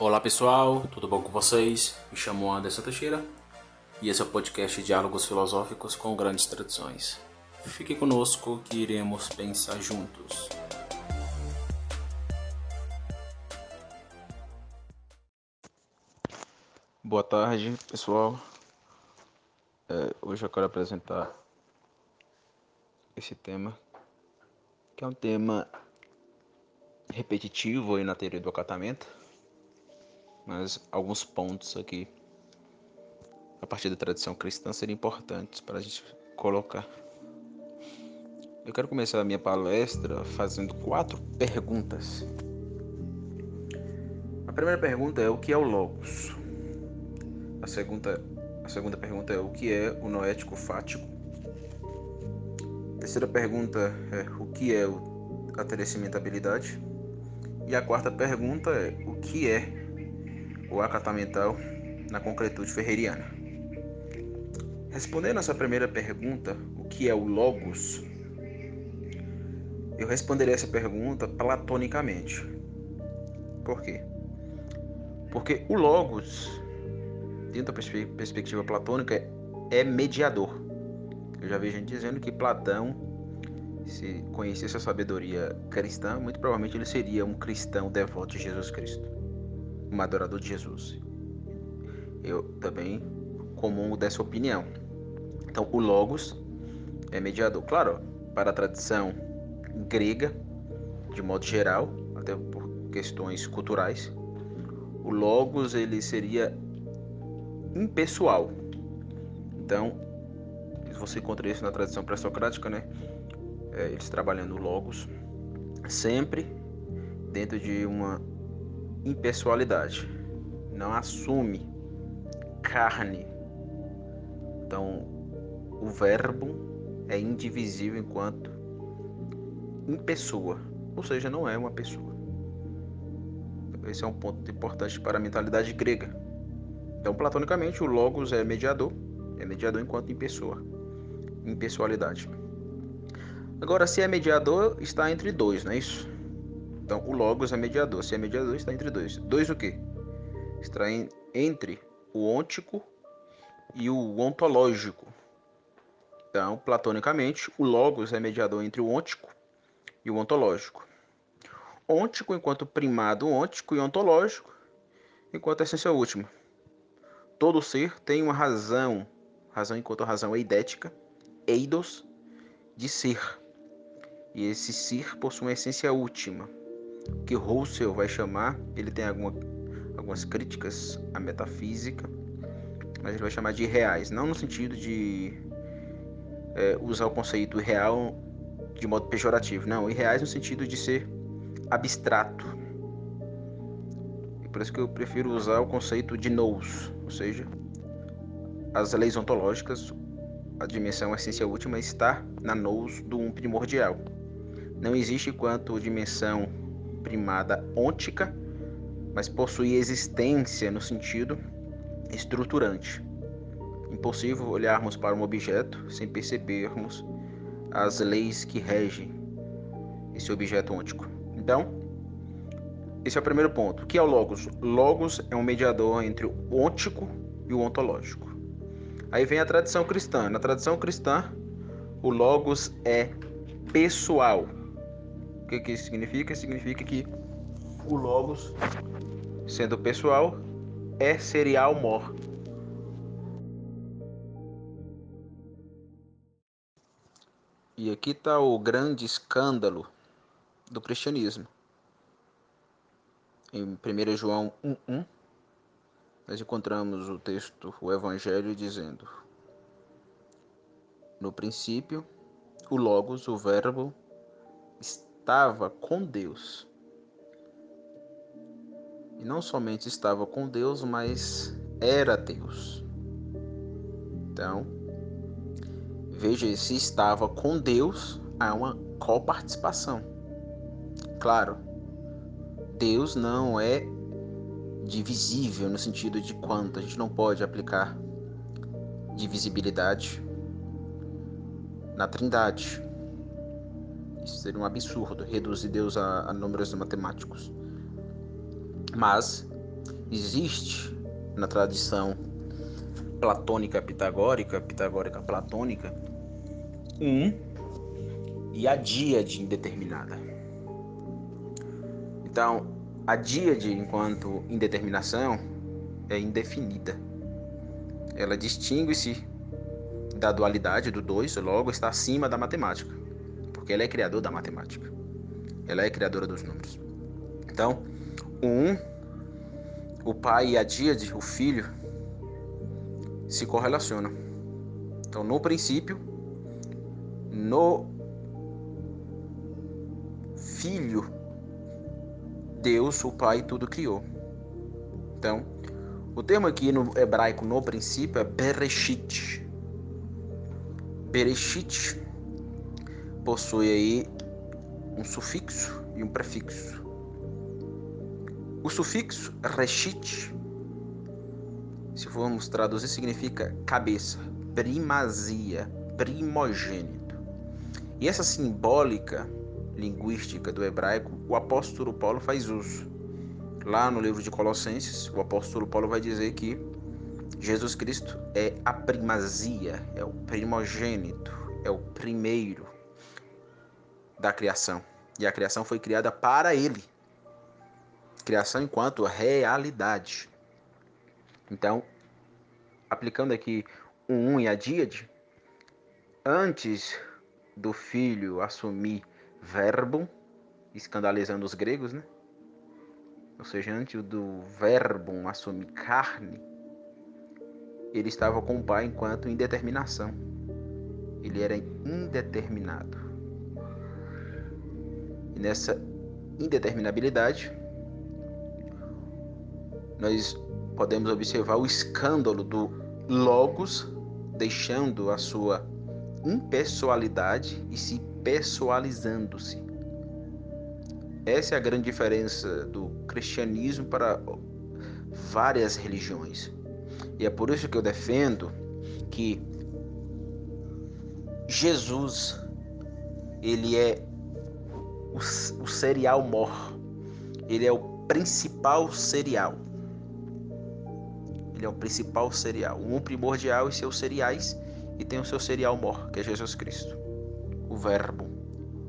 Olá pessoal, tudo bom com vocês? Me chamo Anderson Teixeira e esse é o podcast Diálogos Filosóficos com Grandes Tradições. Fique conosco que iremos pensar juntos. Boa tarde pessoal, é, hoje eu quero apresentar esse tema, que é um tema repetitivo aí na teoria do acatamento mas alguns pontos aqui a partir da tradição cristã seriam importantes para a gente colocar. Eu quero começar a minha palestra fazendo quatro perguntas. A primeira pergunta é o que é o logos? A segunda, a segunda pergunta é o que é o noético fático? A terceira pergunta é o que é a terecimentabilidade? E a quarta pergunta é o que é o acatamental na concretude ferreriana. Respondendo essa primeira pergunta, o que é o Logos? Eu responderei essa pergunta platonicamente. Por quê? Porque o Logos, dentro da perspectiva platônica, é mediador. Eu já vi gente dizendo que Platão, se conhecesse a sabedoria cristã, muito provavelmente ele seria um cristão devoto de Jesus Cristo um adorador de Jesus. Eu também comungo dessa opinião. Então, o Logos é mediador. Claro, para a tradição grega, de modo geral, até por questões culturais, o Logos ele seria impessoal. Então, você encontra isso na tradição pré-socrática, né? É, eles trabalhando o Logos sempre dentro de uma impessoalidade, não assume carne. Então, o verbo é indivisível enquanto impessoa, ou seja, não é uma pessoa. Esse é um ponto importante para a mentalidade grega. Então, platonicamente, o logos é mediador, é mediador enquanto impessoa, impessoalidade. Agora, se é mediador, está entre dois, não é isso? Então, o logos é mediador. Se é mediador, está entre dois. Dois o quê? Está entre o ôntico e o ontológico. Então, platonicamente, o logos é mediador entre o ôntico e o ontológico. Ôntico enquanto primado ôntico e ontológico enquanto essência última. Todo ser tem uma razão, razão enquanto razão eidética, eidos, de ser. E esse ser possui uma essência última, que Russell vai chamar, ele tem alguma, algumas críticas à metafísica, mas ele vai chamar de reais, não no sentido de é, usar o conceito real de modo pejorativo, não, irreais no sentido de ser abstrato. Por isso que eu prefiro usar o conceito de nous, ou seja, as leis ontológicas, a dimensão essência última está na nous do um primordial. Não existe quanto dimensão primada ôntica, mas possui existência no sentido estruturante. Impossível olharmos para um objeto sem percebermos as leis que regem esse objeto ôntico. Então, esse é o primeiro ponto. O que é o Logos? Logos é um mediador entre o ôntico e o ontológico. Aí vem a tradição cristã. Na tradição cristã, o Logos é pessoal. O que, que isso significa? Significa que o Logos, sendo pessoal, é serial mor. E aqui está o grande escândalo do cristianismo. Em 1 João 1,1, nós encontramos o texto, o Evangelho, dizendo: No princípio, o Logos, o Verbo, estava com Deus. E não somente estava com Deus, mas era Deus. Então, veja, se estava com Deus, há uma coparticipação. Claro, Deus não é divisível no sentido de quanto a gente não pode aplicar divisibilidade na Trindade. Seria um absurdo, reduzir Deus a, a números matemáticos. Mas existe na tradição platônica pitagórica, pitagórica platônica, um e a díade indeterminada. Então, a díade, enquanto indeterminação, é indefinida. Ela distingue-se da dualidade do dois, logo está acima da matemática, porque ela é criadora da matemática. Ela é criadora dos números. Então, o um, o pai e a díade, o filho, se correlacionam. Então, no princípio, no filho, Deus, o Pai, tudo criou. Então, o termo aqui no hebraico no princípio é Bereshit. Bereshit possui aí um sufixo e um prefixo. O sufixo reshit, se formos traduzir, significa cabeça, primazia, primogênito. E essa simbólica linguística do hebraico, o apóstolo Paulo faz uso. Lá no livro de Colossenses, o apóstolo Paulo vai dizer que Jesus Cristo é a primazia, é o primogênito, é o primeiro da criação. E a criação foi criada para ele. Criação enquanto realidade. Então, aplicando aqui o um e a díade, antes do filho assumir verbo, escandalizando os gregos, né? Ou seja, antes do verbo assumir carne, ele estava com o pai enquanto indeterminação. Ele era indeterminado. E nessa indeterminabilidade, nós podemos observar o escândalo do Logos deixando a sua impessoalidade e se pessoalizando-se. Essa é a grande diferença do cristianismo para várias religiões. E é por isso que eu defendo que Jesus ele é o, o cereal mor. Ele é o principal cereal. Ele é o principal cereal. Um primordial e seus cereais e tem o seu cereal mor, que é Jesus Cristo o verbo,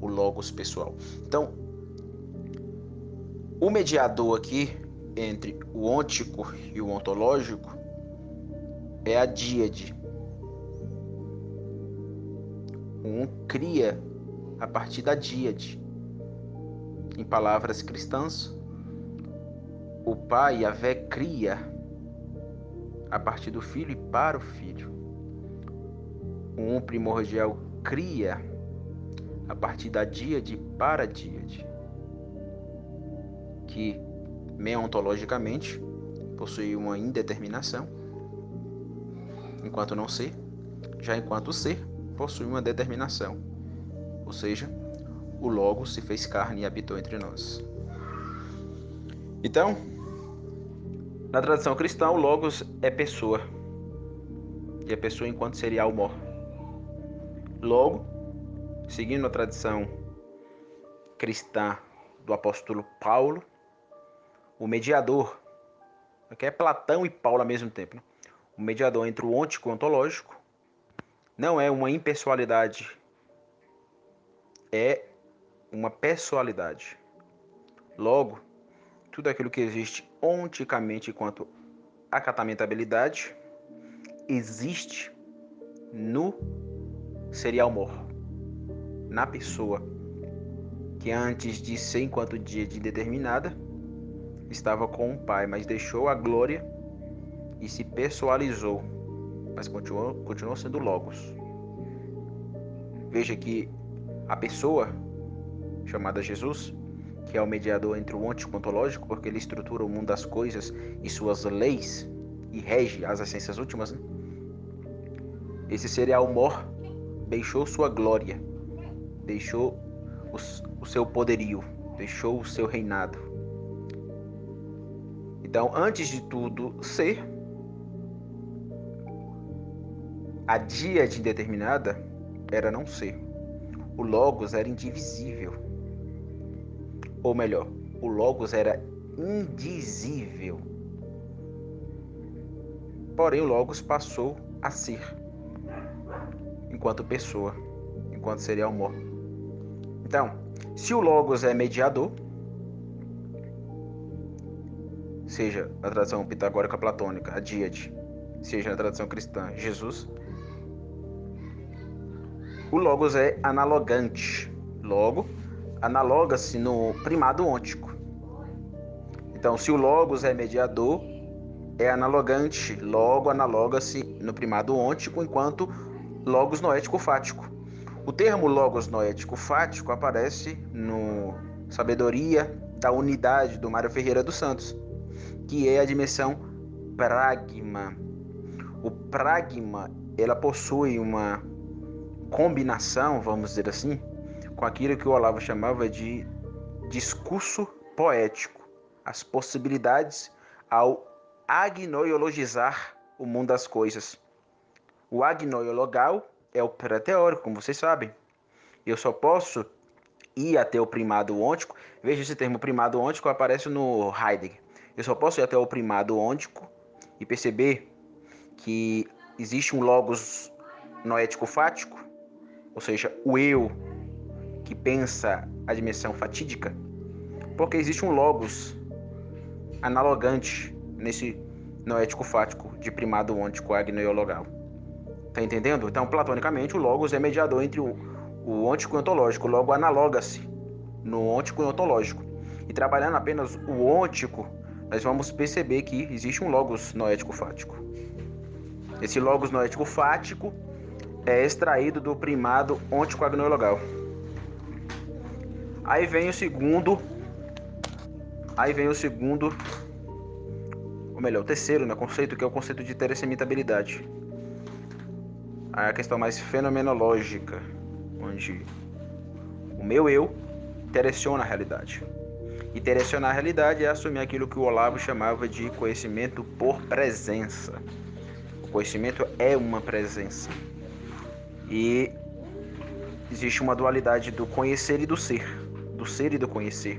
o logos pessoal. Então, o mediador aqui entre o ôntico e o ontológico é a díade. Um cria a partir da díade. Em palavras cristãs, o pai, a vé, cria a partir do filho e para o filho. Um primordial cria a partir da díade para díade, que meontologicamente possui uma indeterminação, enquanto não ser, já enquanto ser possui uma determinação, ou seja, o Logo se fez carne e habitou entre nós. Então, na tradição cristã, o Logos é pessoa, e a pessoa enquanto serial mor. Logo, seguindo a tradição cristã do apóstolo Paulo, o mediador, que é Platão e Paulo ao mesmo tempo, né? o mediador entre o ôntico e o ontológico, não é uma impessoalidade, é uma pessoalidade. Logo, tudo aquilo que existe onticamente quanto acatamentabilidade existe no serial mor na pessoa, que antes de ser enquanto dia de determinada, estava com o Pai, mas deixou a glória e se pessoalizou, mas continuou, continuou sendo Logos. Veja que a pessoa chamada Jesus, que é o mediador entre o ôntico ontológico, porque ele estrutura o mundo das coisas e suas leis e rege as essências últimas, né? esse cereal mor deixou sua glória deixou o, seu poderio, deixou o seu reinado. Então, antes de tudo ser, a dia de indeterminada era não ser. O Logos era indivisível. Ou melhor, o Logos era indizível. porém o Logos passou a ser, enquanto pessoa, enquanto seria amor. Então, se o Logos é mediador, seja na tradição pitagórica platônica, a díade, seja na tradição cristã, Jesus, o Logos é analogante. Logo, analoga-se no primado ôntico. Então, se o Logos é mediador, é analogante, logo analoga-se no primado ôntico, enquanto Logos noético fático. O termo Logos noético fático aparece no Sabedoria da Unidade do Mário Ferreira dos Santos, que é a dimensão pragma. O pragma, ela possui uma combinação, vamos dizer assim, aquilo que o Olavo chamava de discurso poético, as possibilidades ao agnoiologizar o mundo das coisas. O agnoiologal é o pré-teórico, como vocês sabem. Eu só posso ir até o primado ôntico. Veja esse termo primado ôntico aparece no Heidegger. Eu só posso ir até o primado ôntico e perceber que existe um logos noético fático, ou seja, o eu que pensa a dimensão fatídica, porque existe um logos analogante nesse noético fático de primado ôntico agnoiologal. Tá entendendo? Então, platonicamente, o logos é mediador entre o, ôntico e o ontológico. Logo, analoga-se no ôntico e ontológico. E trabalhando apenas o ôntico, nós vamos perceber que existe um logos noético fático. Esse logos noético fático é extraído do primado ôntico agnoiologal. Aí vem o segundo. Aí vem o segundo ou melhor, o terceiro né, conceito, que é o conceito de teressemitabilidade. A questão mais fenomenológica, onde o meu eu tereciona a realidade. E terecionar a realidade é assumir aquilo que o Olavo chamava de conhecimento por presença. O conhecimento é uma presença. E existe uma dualidade do conhecer e do ser, do ser e do conhecer.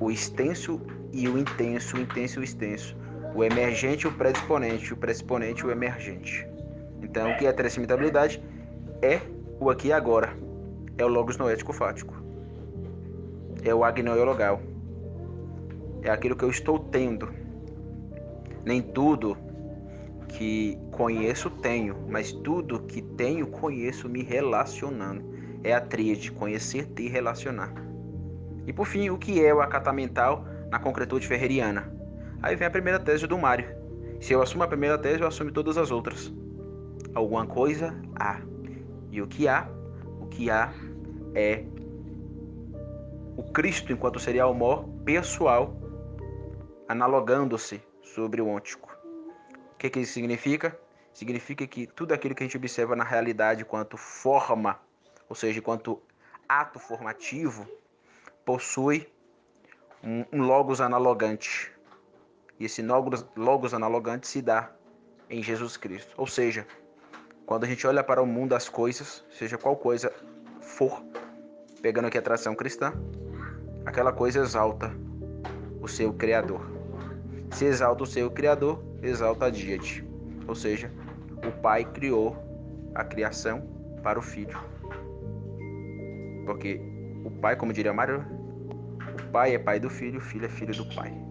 O extenso e o intenso, o intenso e o extenso o emergente e o predisponente, o predisponente e o emergente. Então, o que é transmitabilidade é o aqui e agora. É o logos noético fático. É o agnoiologal. É aquilo que eu estou tendo. Nem tudo que conheço tenho, mas tudo que tenho conheço me relacionando. É a tríade conhecer, ter, relacionar. E por fim, o que é o acatamental na concretude ferreriana? Aí vem a primeira tese do Mário. Se eu assumo a primeira tese, eu assumo todas as outras. Alguma coisa há. E o que há? O que há é o Cristo enquanto serial mor pessoal, analogando-se sobre o ôntico. O que, que isso significa? Significa que tudo aquilo que a gente observa na realidade quanto forma, ou seja, quanto ato formativo, possui um, um logos analogante, e esse logos, logos analogante se dá em Jesus Cristo. Ou seja, quando a gente olha para o mundo das coisas, seja qual coisa for, pegando aqui a tradição cristã, aquela coisa exalta o seu Criador. Se exalta o seu Criador, exalta a Díade. Ou seja, o Pai criou a criação para o Filho. Porque o Pai, como diria Mário, Pai é pai do Filho, o Filho é filho do Pai.